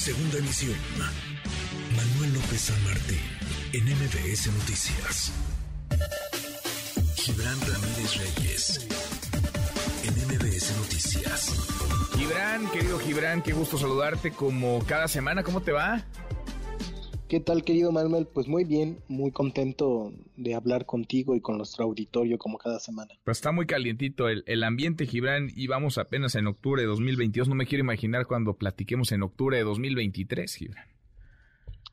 Segunda emisión. Manuel López San Martín, en MBS Noticias. Gibran Ramírez Reyes, en MBS Noticias. Gibran, querido Gibran, qué gusto saludarte como cada semana. ¿Cómo te va? ¿Qué tal, querido Manuel? Pues muy bien, muy contento de hablar contigo y con nuestro auditorio como cada semana. Pues está muy calientito el, el, ambiente, Gibran, y vamos apenas en octubre de 2022. No me quiero imaginar cuando platiquemos en octubre de 2023, Gibran.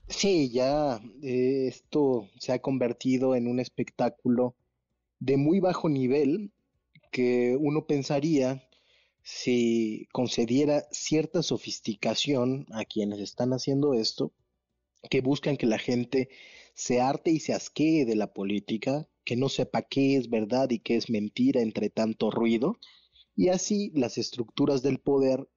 Sí, ya eh, esto se ha convertido en un espectáculo de muy bajo nivel que uno pensaría si concediera cierta sofisticación a quienes están haciendo esto, que buscan que la gente se arte y se asquee de la política, que no sepa qué es verdad y qué es mentira entre tanto ruido, y así las estructuras del poder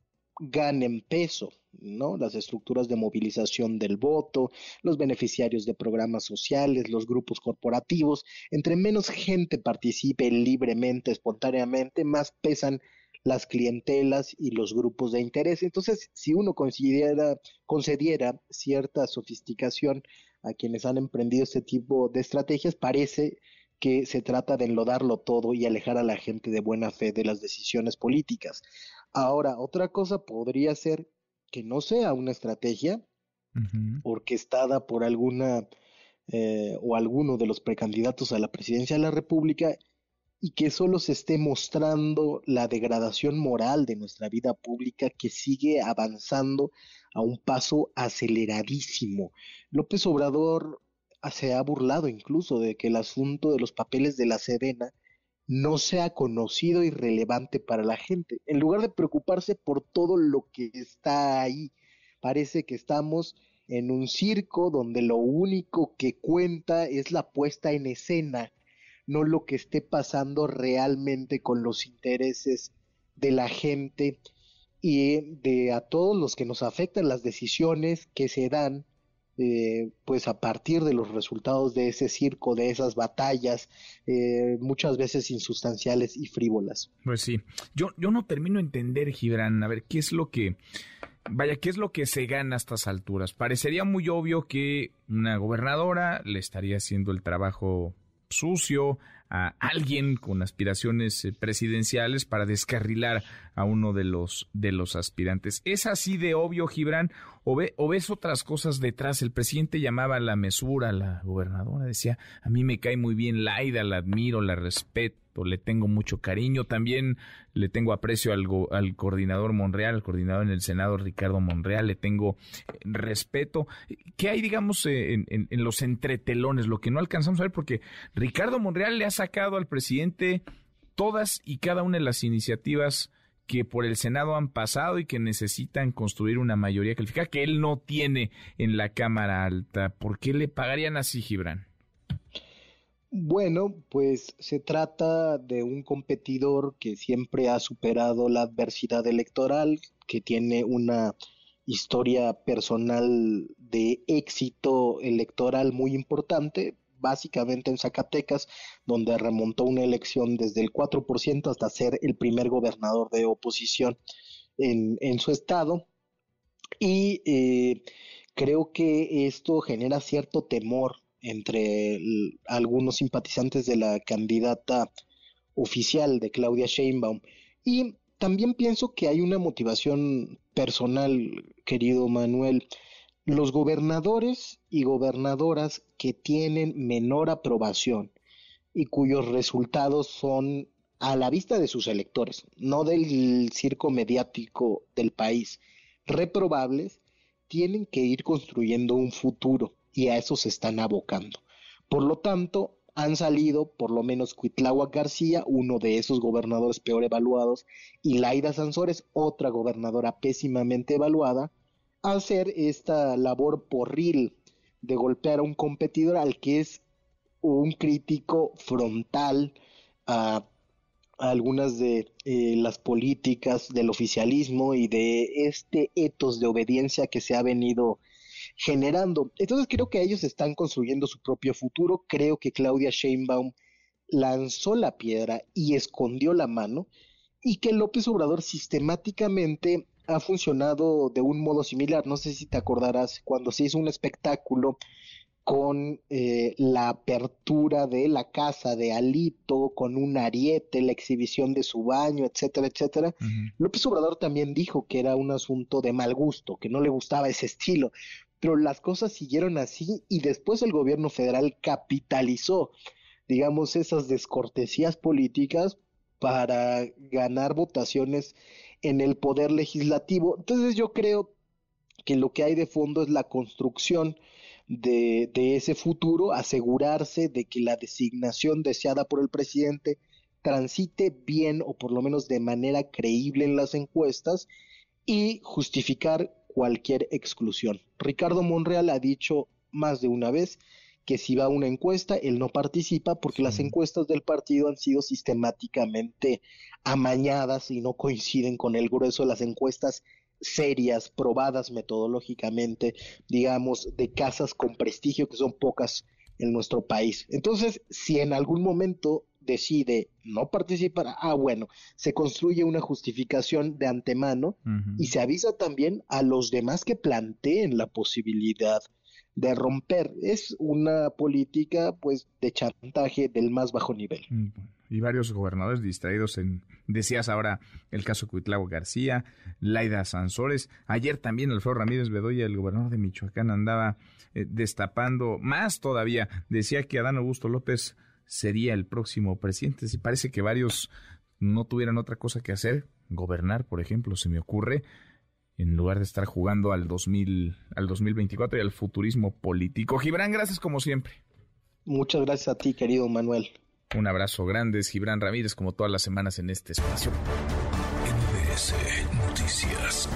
ganen peso, ¿no? Las estructuras de movilización del voto, los beneficiarios de programas sociales, los grupos corporativos, entre menos gente participe libremente, espontáneamente, más pesan las clientelas y los grupos de interés. Entonces, si uno considera, concediera cierta sofisticación a quienes han emprendido este tipo de estrategias, parece que se trata de enlodarlo todo y alejar a la gente de buena fe de las decisiones políticas. Ahora, otra cosa podría ser que no sea una estrategia orquestada por alguna eh, o alguno de los precandidatos a la presidencia de la República y que solo se esté mostrando la degradación moral de nuestra vida pública que sigue avanzando a un paso aceleradísimo. López Obrador se ha burlado incluso de que el asunto de los papeles de la Sedena no sea conocido y relevante para la gente. En lugar de preocuparse por todo lo que está ahí, parece que estamos en un circo donde lo único que cuenta es la puesta en escena no lo que esté pasando realmente con los intereses de la gente y de a todos los que nos afectan las decisiones que se dan eh, pues a partir de los resultados de ese circo, de esas batallas, eh, muchas veces insustanciales y frívolas. Pues sí, yo, yo no termino de entender, Gibran, a ver, ¿qué es lo que, vaya, qué es lo que se gana a estas alturas? Parecería muy obvio que una gobernadora le estaría haciendo el trabajo sucio a alguien con aspiraciones eh, presidenciales para descarrilar a uno de los de los aspirantes. ¿Es así de obvio, Gibran? ¿O, ve, ¿O ves otras cosas detrás? El presidente llamaba a la mesura a la gobernadora, decía, a mí me cae muy bien Laida, la admiro, la respeto le tengo mucho cariño. También le tengo aprecio al, al coordinador Monreal, al coordinador en el Senado Ricardo Monreal, le tengo eh, respeto. ¿Qué hay, digamos, eh, en, en, los entretelones? Lo que no alcanzamos a ver, porque Ricardo Monreal le ha sacado al presidente todas y cada una de las iniciativas que por el Senado han pasado y que necesitan construir una mayoría calificada que él no tiene en la Cámara Alta. ¿Por qué le pagarían así, Gibran? Bueno, pues se trata de un competidor que siempre ha superado la adversidad electoral, que tiene una historia personal de éxito electoral muy importante, básicamente en Zacatecas, donde remontó una elección desde el 4% hasta ser el primer gobernador de oposición en, en su estado. Y eh, creo que esto genera cierto temor entre algunos simpatizantes de la candidata oficial de Claudia Sheinbaum. Y también pienso que hay una motivación personal, querido Manuel. Los gobernadores y gobernadoras que tienen menor aprobación y cuyos resultados son a la vista de sus electores, no del circo mediático del país, reprobables, tienen que ir construyendo un futuro y a eso se están abocando. Por lo tanto, han salido por lo menos Cuitláhuac García, uno de esos gobernadores peor evaluados, y Laida Sansores, otra gobernadora pésimamente evaluada, hacer esta labor porril de golpear a un competidor al que es un crítico frontal a, algunas de eh, las políticas del oficialismo y de este etos de obediencia que se ha venido generando. Entonces creo que ellos están construyendo su propio futuro. Creo que Claudia Sheinbaum lanzó la piedra y escondió la mano y que López Obrador sistemáticamente ha funcionado de un modo similar. No sé si te acordarás cuando se hizo un espectáculo con eh, la apertura de la casa de Alito, con un ariete, la exhibición de su baño, etcétera, etcétera. López Obrador también dijo que era un asunto de mal gusto, que no le gustaba ese estilo, pero las cosas siguieron así y después el gobierno federal capitalizó, digamos, esas descortesías políticas para ganar votaciones en el poder legislativo. Entonces yo creo que lo que hay de fondo es la construcción de, ese futuro, asegurarse de que la designación deseada por el presidente transite bien o por lo menos de manera creíble en las encuestas y justificar cualquier exclusión. Ricardo Monreal ha dicho más de una vez que si va a una encuesta, él no participa porque las encuestas del partido han sido sistemáticamente amañadas y no coinciden con el grueso de las encuestas serias, probadas metodológicamente, digamos, de casas con prestigio, que son pocas en nuestro país. Entonces, si en algún momento decide no participar, ah, bueno, se construye una justificación de antemano y se avisa también a los demás que planteen la posibilidad de romper. Es una política, pues, de chantaje del más bajo nivel. Mm, y varios gobernadores distraídos en, decías ahora, el caso Cuitlavo García, Laida Sansores. Ayer también Alfredo Ramírez Bedoya, el gobernador de Michoacán, andaba eh, destapando más todavía. Decía que Adán Augusto López sería el próximo presidente. Si parece que varios no tuvieran otra cosa que hacer, gobernar, por ejemplo, se me ocurre, en lugar de estar jugando al 2000, al 2024 y al futurismo político. Gibran, gracias como siempre. Muchas gracias a ti, querido Manuel. Un abrazo grande, es Gibran Ramírez, como todas las semanas en este espacio. NBS Noticias.